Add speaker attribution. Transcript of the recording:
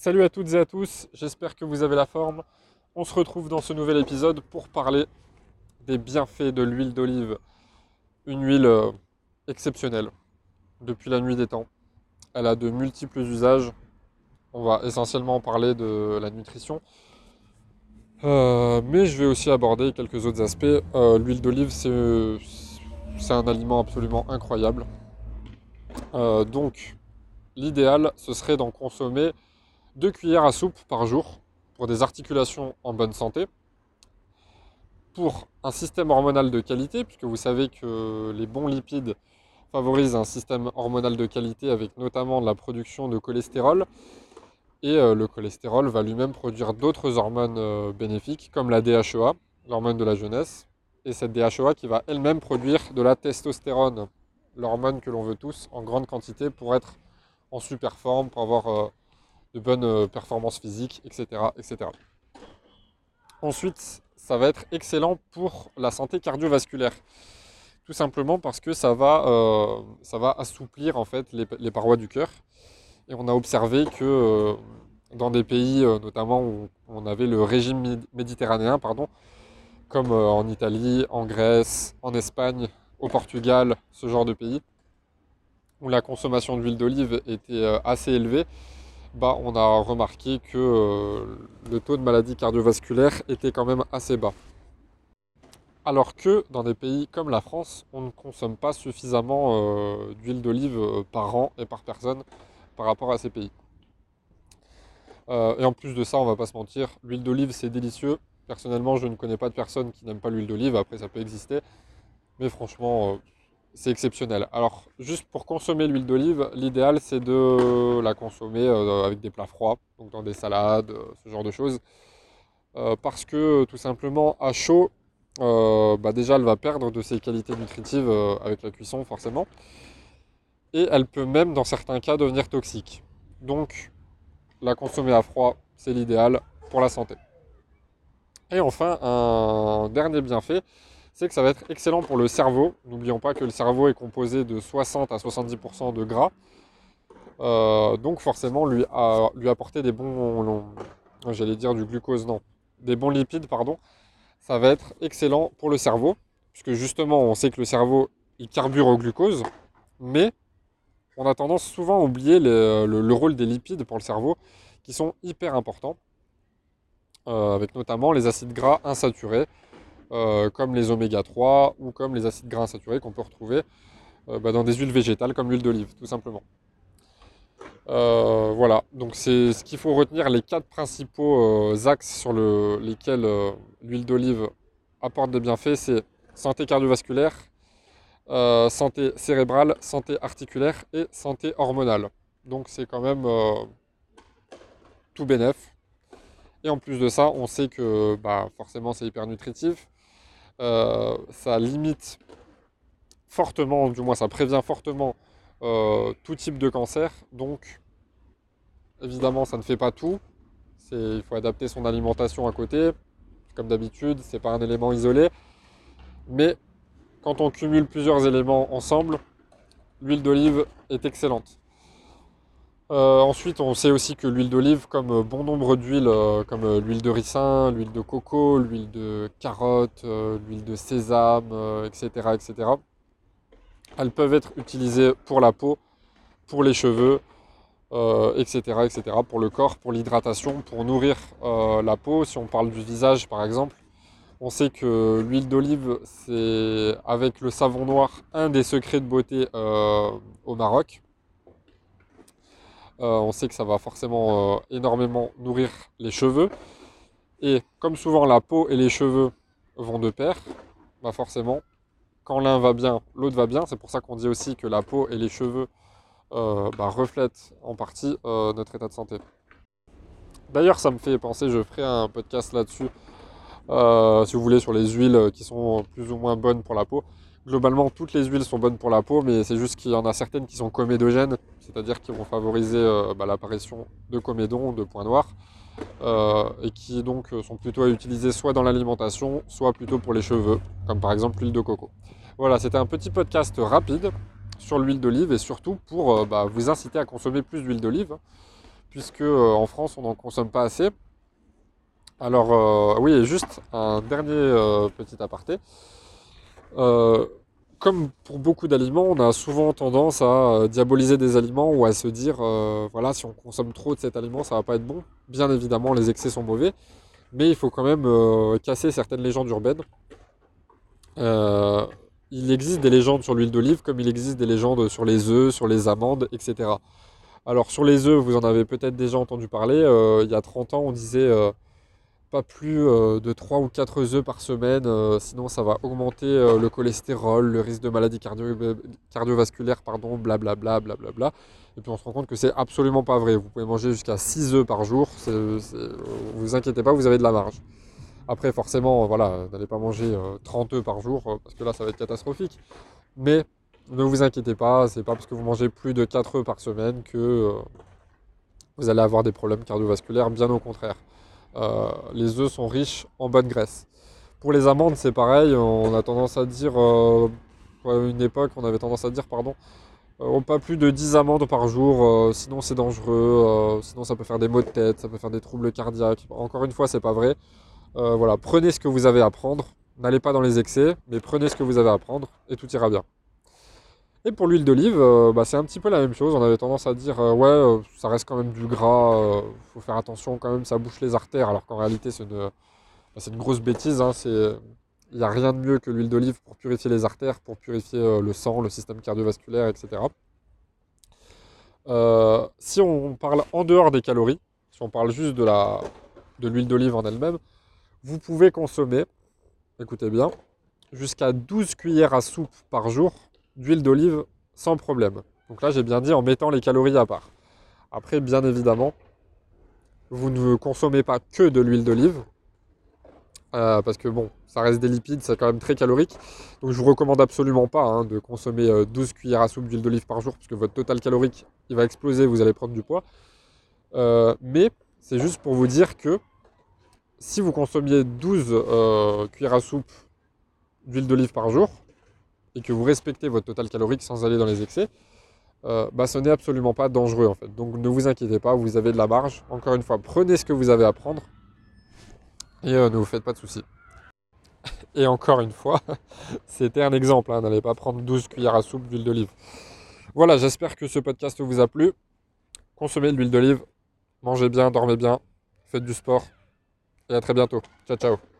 Speaker 1: Salut à toutes et à tous, j'espère que vous avez la forme. On se retrouve dans ce nouvel épisode pour parler des bienfaits de l'huile d'olive. Une huile euh, exceptionnelle depuis la nuit des temps. Elle a de multiples usages. On va essentiellement parler de la nutrition. Euh, mais je vais aussi aborder quelques autres aspects. Euh, l'huile d'olive, c'est un aliment absolument incroyable. donc, l'idéal, ce serait d'en consommer 2 cuillères à soupe par jour pour des articulations en bonne santé, pour un système hormonal de qualité, puisque vous savez que les bons lipides favorisent un système hormonal de qualité avec notamment la production de cholestérol, et euh, le cholestérol va lui-même produire d'autres hormones euh, bénéfiques, comme la DHEA, l'hormone de la jeunesse, et cette DHEA qui va elle-même produire de la testostérone, l'hormone que l'on veut tous en grande quantité pour être en super forme, pour avoir euh, de bonnes euh, performances physiques, etc., etc. Ensuite, ça va être excellent pour la santé cardiovasculaire. Tout simplement parce que ça va, euh, assouplir en fait les, parois du cœur. Et on a observé que euh, dans des pays, notamment où on avait le régime méditerranéen, pardon, comme en Italie, en Grèce, en Espagne, au Portugal, ce genre de pays, où la consommation d'huile d'olive était assez élevée, bah, on a remarqué que euh, le taux de maladie cardiovasculaire était quand même assez bas. Alors que dans des pays comme la France, on ne consomme pas suffisamment euh, d'huile d'olive euh, par an et par personne par rapport à ces pays. et en plus de ça, on va pas se mentir, l'huile d'olive c'est délicieux. Personnellement, je ne connais pas de personne qui n'aime pas l'huile d'olive, après ça peut exister. Mais franchement, c'est exceptionnel. Alors, juste pour consommer l'huile d'olive, l'idéal c'est de la consommer euh, avec des plats froids, donc dans des salades, euh, ce genre de choses. Euh, parce que tout simplement à chaud, bah, déjà elle va perdre de ses qualités nutritives avec la cuisson forcément. Et elle peut même dans certains cas devenir toxique. Donc la consommer à froid, c'est l'idéal pour la santé. Et enfin, un dernier bienfait, c'est que ça va être excellent pour le cerveau. N'oublions pas que le cerveau est composé de 60 à 70% de gras. Euh, donc forcément lui, lui apporter des bons, j'allais dire du glucose, non, des bons lipides, pardon, ça va être excellent pour le cerveau, puisque justement on sait que le cerveau il carbure au glucose, mais on a tendance souvent à oublier le, rôle des lipides pour le cerveau, qui sont hyper importants, euh, avec notamment les acides gras insaturés, euh, comme les oméga 3 ou comme les acides gras insaturés qu'on peut retrouver euh, bah, dans des huiles végétales comme l'huile d'olive, tout simplement. Euh, voilà, donc c'est ce qu'il faut retenir, les quatre principaux axes sur lesquels l'huile d'olive apporte des bienfaits, c'est santé cardiovasculaire, santé cérébrale, santé articulaire et santé hormonale. Donc c'est quand même tout bénef. Et en plus de ça, on sait que bah, forcément c'est hyper nutritif. Euh, ça limite fortement, du moins ça prévient fortement euh, tout type de cancer. Donc, évidemment, ça ne fait pas tout. Il faut adapter son alimentation à côté. Comme d'habitude, c'est pas un élément isolé. Mais quand on cumule plusieurs éléments ensemble, l'huile d'olive est excellente. Euh, ensuite, on sait aussi que l'huile d'olive, comme euh, bon nombre d'huiles, euh, comme l'huile de ricin, l'huile de coco, l'huile de carotte, l'huile de sésame, etc., etc., elles peuvent être utilisées pour la peau, pour les cheveux, etc., etc., pour le corps, pour l'hydratation, pour nourrir la peau. Si on parle du visage, par exemple, on sait que l'huile d'olive, c'est avec le savon noir un des secrets de beauté au Maroc. Euh, on sait que ça va forcément euh, énormément nourrir les cheveux. Et comme souvent la peau et les cheveux vont de pair, bah forcément, quand l'un va bien, l'autre va bien. C'est pour ça qu'on dit aussi que la peau et les cheveux euh, bah, reflètent en partie notre état de santé. D'ailleurs, ça me fait penser, je ferai un podcast là-dessus, si vous voulez, sur les huiles qui sont plus ou moins bonnes pour la peau globalement, toutes les huiles sont bonnes pour la peau, mais c'est juste qu'il y en a certaines qui sont comédogènes, c'est-à-dire qui vont favoriser euh, bah, l'apparition de comédons, de points noirs, euh, et qui donc sont plutôt à utiliser soit dans l'alimentation, soit plutôt pour les cheveux, comme par exemple l'huile de coco. Voilà, c'était un petit podcast rapide sur l'huile d'olive et surtout pour euh, bah, vous inciter à consommer plus d'huile d'olive, puisque en France on n'en consomme pas assez. Alors oui, et juste un dernier petit aparté comme pour beaucoup d'aliments, on a souvent tendance à euh, diaboliser des aliments ou à se dire, euh, voilà, si on consomme trop de cet aliment, ça va pas être bon. Bien évidemment, les excès sont mauvais, mais il faut quand même euh, casser certaines légendes urbaines. il existe des légendes sur l'huile d'olive, comme il existe des légendes sur les œufs, sur les amandes, etc. Alors sur les œufs, vous en avez peut-être déjà entendu parler. il y a 30 ans, on disait pas plus euh, de 3 ou 4 œufs par semaine, euh, sinon ça va augmenter euh, le cholestérol, le risque de maladie cardio cardiovasculaire, pardon, blablabla, blablabla. Et puis on se rend compte que c'est absolument pas vrai. Vous pouvez manger jusqu'à 6 œufs par jour, ne vous inquiétez pas, vous avez de la marge. Après forcément, voilà, n'allez pas manger 30 œufs par jour, parce que là ça va être catastrophique. Mais ne vous inquiétez pas, c'est pas parce que vous mangez plus de 4 œufs par semaine que vous allez avoir des problèmes cardiovasculaires, bien au contraire. Euh, les œufs sont riches en bonne graisse. Pour les amandes, c'est pareil. On a tendance à dire, euh, une époque, on avait tendance à dire, pardon, euh, pas plus de 10 amandes par jour, sinon c'est dangereux, sinon ça peut faire des maux de tête, ça peut faire des troubles cardiaques. Encore une fois, c'est pas vrai. voilà, prenez ce que vous avez à prendre, n'allez pas dans les excès, mais prenez ce que vous avez à prendre et tout ira bien. Et pour l'huile d'olive, euh, bah, c'est un petit peu la même chose. On avait tendance à dire euh, ouais, euh, ça reste quand même du gras, il faut faire attention quand même, ça bouche les artères, alors qu'en réalité c'est une, bah, une, grosse bêtise. Hein. Il n'y a rien de mieux que l'huile d'olive pour purifier les artères, pour purifier le sang, le système cardiovasculaire, etc. si on parle en dehors des calories, si on parle juste de l'huile d'olive en elle-même, vous pouvez consommer, écoutez bien, jusqu'à 12 cuillères à soupe par jour d'huile d'olive sans problème. Donc là, j'ai bien dit en mettant les calories à part. Après, bien évidemment, vous ne consommez pas que de l'huile d'olive. Euh, parce que bon, ça reste des lipides, c'est quand même très calorique. Donc je vous recommande absolument pas hein, de consommer 12 euh, cuillères à soupe d'huile d'olive par jour, parce que votre total calorique, va exploser, vous allez prendre du poids. Euh, mais c'est juste pour vous dire que si vous consommiez 12 cuillères à soupe d'huile d'olive par jour, et que vous respectez votre total calorique sans aller dans les excès, euh, bah, ce n'est absolument pas dangereux en fait. Donc ne vous inquiétez pas, vous avez de la marge. Encore une fois, prenez ce que vous avez à prendre et euh, ne vous faites pas de soucis. Et encore une fois, c'était un exemple, hein, n'allez pas prendre 12 cuillères à soupe d'huile d'olive. Voilà, j'espère que ce podcast vous a plu. Consommez de l'huile d'olive, mangez bien, dormez bien, faites du sport et à très bientôt. Ciao ciao